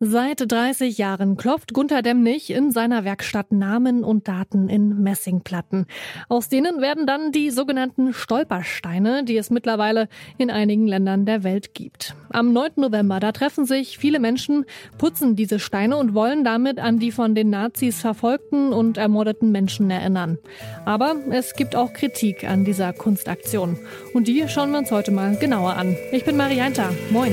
Seit 30 Jahren klopft Gunther Demnig in seiner Werkstatt Namen und Daten in Messingplatten. Aus denen werden dann die sogenannten Stolpersteine, die es mittlerweile in einigen Ländern der Welt gibt. Am 9. November, da treffen sich viele Menschen, putzen diese Steine und wollen damit an die von den Nazis verfolgten und ermordeten Menschen erinnern. Aber es gibt auch Kritik an dieser Kunstaktion. Und die schauen wir uns heute mal genauer an. Ich bin Marianta. Moin.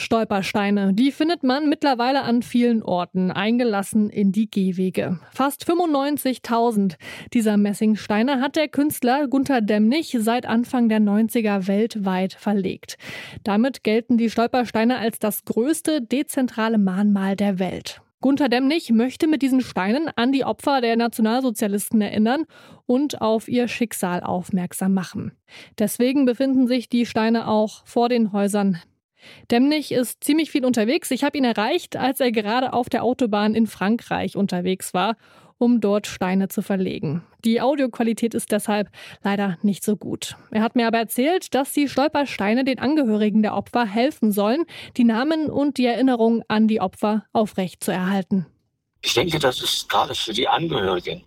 Stolpersteine, die findet man mittlerweile an vielen Orten, eingelassen in die Gehwege. Fast 95.000 dieser Messingsteine hat der Künstler Gunther Demnig seit Anfang der 90er weltweit verlegt. Damit gelten die Stolpersteine als das größte dezentrale Mahnmal der Welt. Gunther Demnig möchte mit diesen Steinen an die Opfer der Nationalsozialisten erinnern und auf ihr Schicksal aufmerksam machen. Deswegen befinden sich die Steine auch vor den Häusern Demnig ist ziemlich viel unterwegs. Ich habe ihn erreicht, als er gerade auf der Autobahn in Frankreich unterwegs war, um dort Steine zu verlegen. Die Audioqualität ist deshalb leider nicht so gut. Er hat mir aber erzählt, dass die Stolpersteine den Angehörigen der Opfer helfen sollen, die Namen und die Erinnerung an die Opfer aufrecht zu erhalten. Ich denke, dass es gerade für die Angehörigen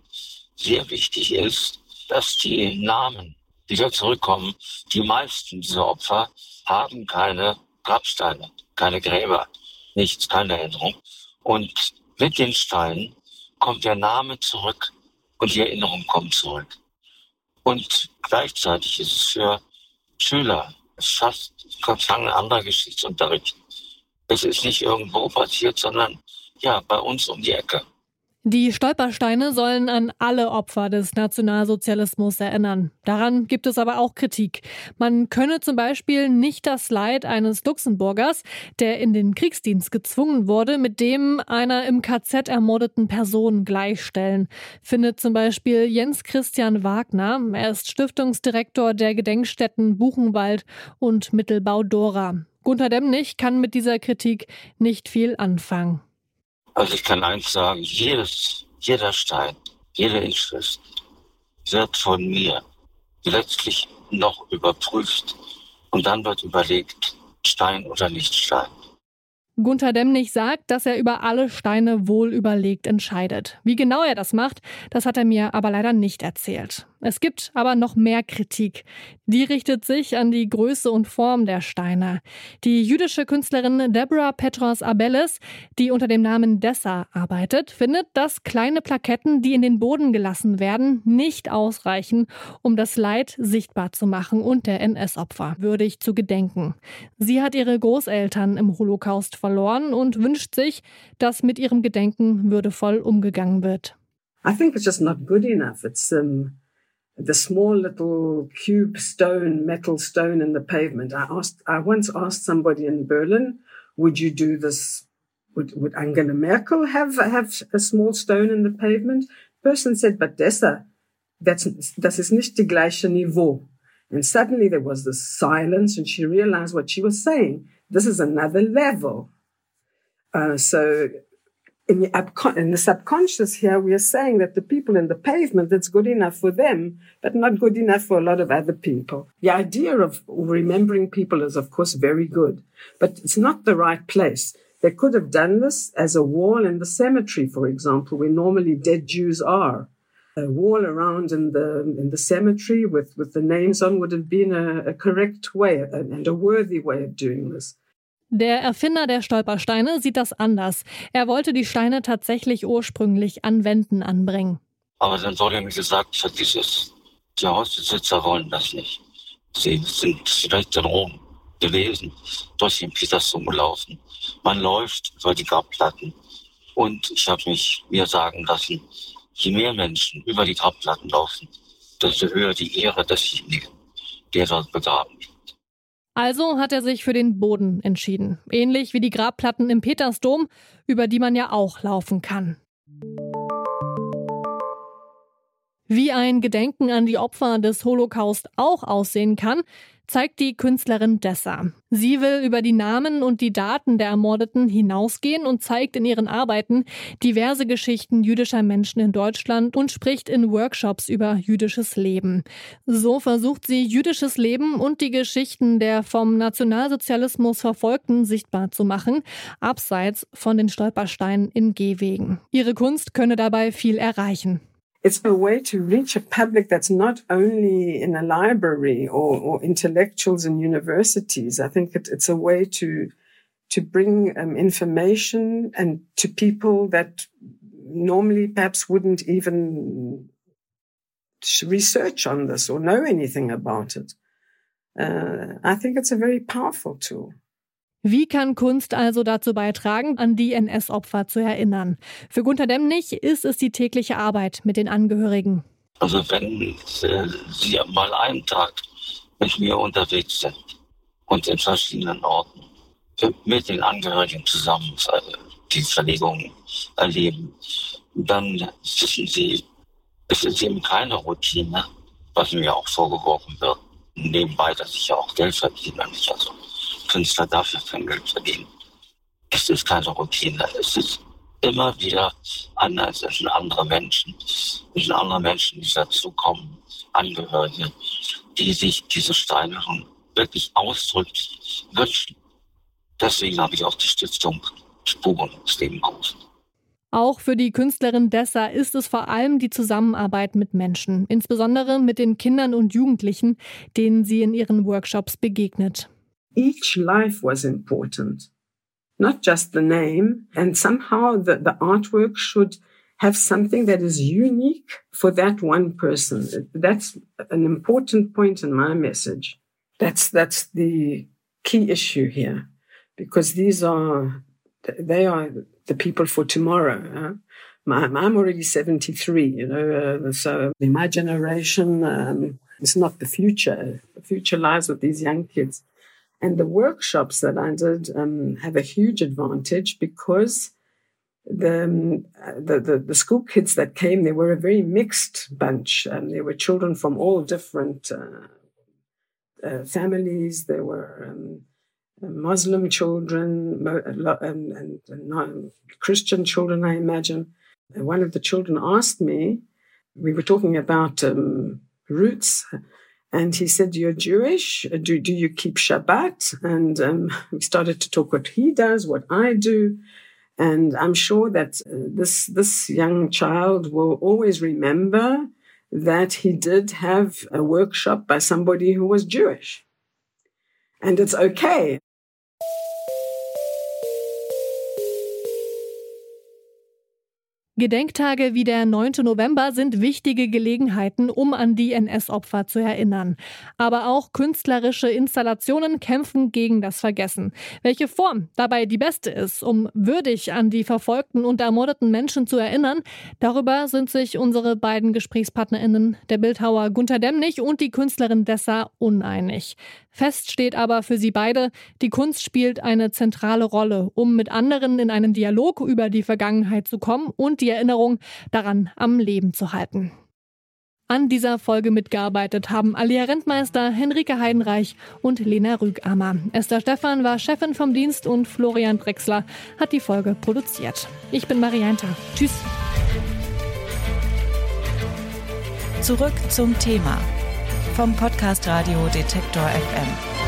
sehr wichtig ist, dass die Namen wieder zurückkommen. Die meisten dieser Opfer haben keine Grabsteine, keine Gräber, nichts, keine Erinnerung. Und mit den Steinen kommt der Name zurück und die Erinnerung kommt zurück. Und gleichzeitig ist es für Schüler fast ein anderer Geschichtsunterricht. Es ist nicht irgendwo passiert, sondern ja, bei uns um die Ecke. Die Stolpersteine sollen an alle Opfer des Nationalsozialismus erinnern. Daran gibt es aber auch Kritik. Man könne zum Beispiel nicht das Leid eines Luxemburgers, der in den Kriegsdienst gezwungen wurde, mit dem einer im KZ ermordeten Person gleichstellen, findet zum Beispiel Jens Christian Wagner. Er ist Stiftungsdirektor der Gedenkstätten Buchenwald und Mittelbau Dora. Gunter Demnig kann mit dieser Kritik nicht viel anfangen. Also ich kann eins sagen, jedes, jeder Stein, jede Inschrift wird von mir letztlich noch überprüft und dann wird überlegt, Stein oder nicht Stein. Gunther Demnig sagt, dass er über alle Steine wohl überlegt entscheidet. Wie genau er das macht, das hat er mir aber leider nicht erzählt. Es gibt aber noch mehr Kritik. Die richtet sich an die Größe und Form der Steine. Die jüdische Künstlerin Deborah Petros Abelles, die unter dem Namen Dessa arbeitet, findet, dass kleine Plaketten, die in den Boden gelassen werden, nicht ausreichen, um das Leid sichtbar zu machen und der NS-Opfer würdig zu gedenken. Sie hat ihre Großeltern im Holocaust verloren und wünscht sich, dass mit ihrem Gedenken würdevoll umgegangen wird. I think it's just not good enough. It's um the small little cube stone, metal stone in the pavement. I asked, I once asked somebody in Berlin, would you do this? Would, would Angela Merkel have, have a small stone in the pavement? Person said, but Dessa, that's, das ist nicht die gleiche Niveau. And suddenly there was this silence and she realized what she was saying. This is another level. Uh, so in the, in the subconscious here, we are saying that the people in the pavement, that's good enough for them, but not good enough for a lot of other people. The idea of remembering people is, of course, very good, but it's not the right place. They could have done this as a wall in the cemetery, for example, where normally dead Jews are. A wall around in the in the cemetery with, with the names on would have been a, a correct way and a worthy way of doing this. Der Erfinder der Stolpersteine sieht das anders. Er wollte die Steine tatsächlich ursprünglich an Wänden anbringen. Aber dann wurde mir gesagt, vergiss. Die Hausbesitzer wollen das nicht. Sie sind vielleicht in Rom gewesen, durch den Petersdom gelaufen. Man läuft über die Grabplatten. Und ich habe mich mir sagen lassen, je mehr Menschen über die Grabplatten laufen, desto höher die Ehre desjenigen, der dort begraben liegt. Also hat er sich für den Boden entschieden. Ähnlich wie die Grabplatten im Petersdom, über die man ja auch laufen kann. Wie ein Gedenken an die Opfer des Holocaust auch aussehen kann, zeigt die Künstlerin Dessa. Sie will über die Namen und die Daten der Ermordeten hinausgehen und zeigt in ihren Arbeiten diverse Geschichten jüdischer Menschen in Deutschland und spricht in Workshops über jüdisches Leben. So versucht sie jüdisches Leben und die Geschichten der vom Nationalsozialismus Verfolgten sichtbar zu machen, abseits von den Stolpersteinen in Gehwegen. Ihre Kunst könne dabei viel erreichen. It's a way to reach a public that's not only in a library or, or intellectuals in universities. I think it, it's a way to to bring um, information and to people that normally perhaps wouldn't even research on this or know anything about it. Uh, I think it's a very powerful tool. Wie kann Kunst also dazu beitragen, an die NS-Opfer zu erinnern? Für Gunter Demnig ist es die tägliche Arbeit mit den Angehörigen. Also wenn äh, Sie mal einen Tag mit mir unterwegs sind und in verschiedenen Orten mit den Angehörigen zusammen äh, die Verlegung erleben, dann wissen Sie, es ist eben keine Routine, was mir auch vorgeworfen wird. Nebenbei, dass ich ja auch Geld verdiene, nicht also Künstler dafür kein Geld verdienen. Es ist keine Routine. Es ist immer wieder anders. Es sind andere Menschen. Es sind andere Menschen, die dazukommen, Angehörige, die sich diese Steigerung wirklich ausdrücklich wünschen. Deswegen habe ich auch die Stiftung Spuren ins Leben gerufen. Auch für die Künstlerin Dessa ist es vor allem die Zusammenarbeit mit Menschen, insbesondere mit den Kindern und Jugendlichen, denen sie in ihren Workshops begegnet. Each life was important, not just the name. And somehow the, the artwork should have something that is unique for that one person. That's an important point in my message. That's, that's the key issue here because these are, they are the people for tomorrow. Huh? I'm already 73, you know, uh, so in my generation, um, it's not the future. The future lies with these young kids. And the workshops that I did um, have a huge advantage because the, um, the, the, the, school kids that came, they were a very mixed bunch. Um, there were children from all different uh, uh, families. There were um, Muslim children and, and, and, Christian children, I imagine. And one of the children asked me, we were talking about um, roots. And he said, You're Jewish. Do, do you keep Shabbat? And um, we started to talk what he does, what I do. And I'm sure that uh, this, this young child will always remember that he did have a workshop by somebody who was Jewish. And it's okay. Gedenktage wie der 9. November sind wichtige Gelegenheiten, um an die NS-Opfer zu erinnern. Aber auch künstlerische Installationen kämpfen gegen das Vergessen. Welche Form dabei die beste ist, um würdig an die verfolgten und ermordeten Menschen zu erinnern, darüber sind sich unsere beiden GesprächspartnerInnen, der Bildhauer Gunther Demnig und die Künstlerin Dessa, uneinig. Fest steht aber für sie beide, die Kunst spielt eine zentrale Rolle, um mit anderen in einen Dialog über die Vergangenheit zu kommen und die Erinnerung daran am Leben zu halten. An dieser Folge mitgearbeitet haben Alia Rentmeister, Henrike Heidenreich und Lena Rügammer. Esther Stephan war Chefin vom Dienst und Florian Drexler hat die Folge produziert. Ich bin Marianta. Tschüss. Zurück zum Thema vom Podcast Radio Detektor FM.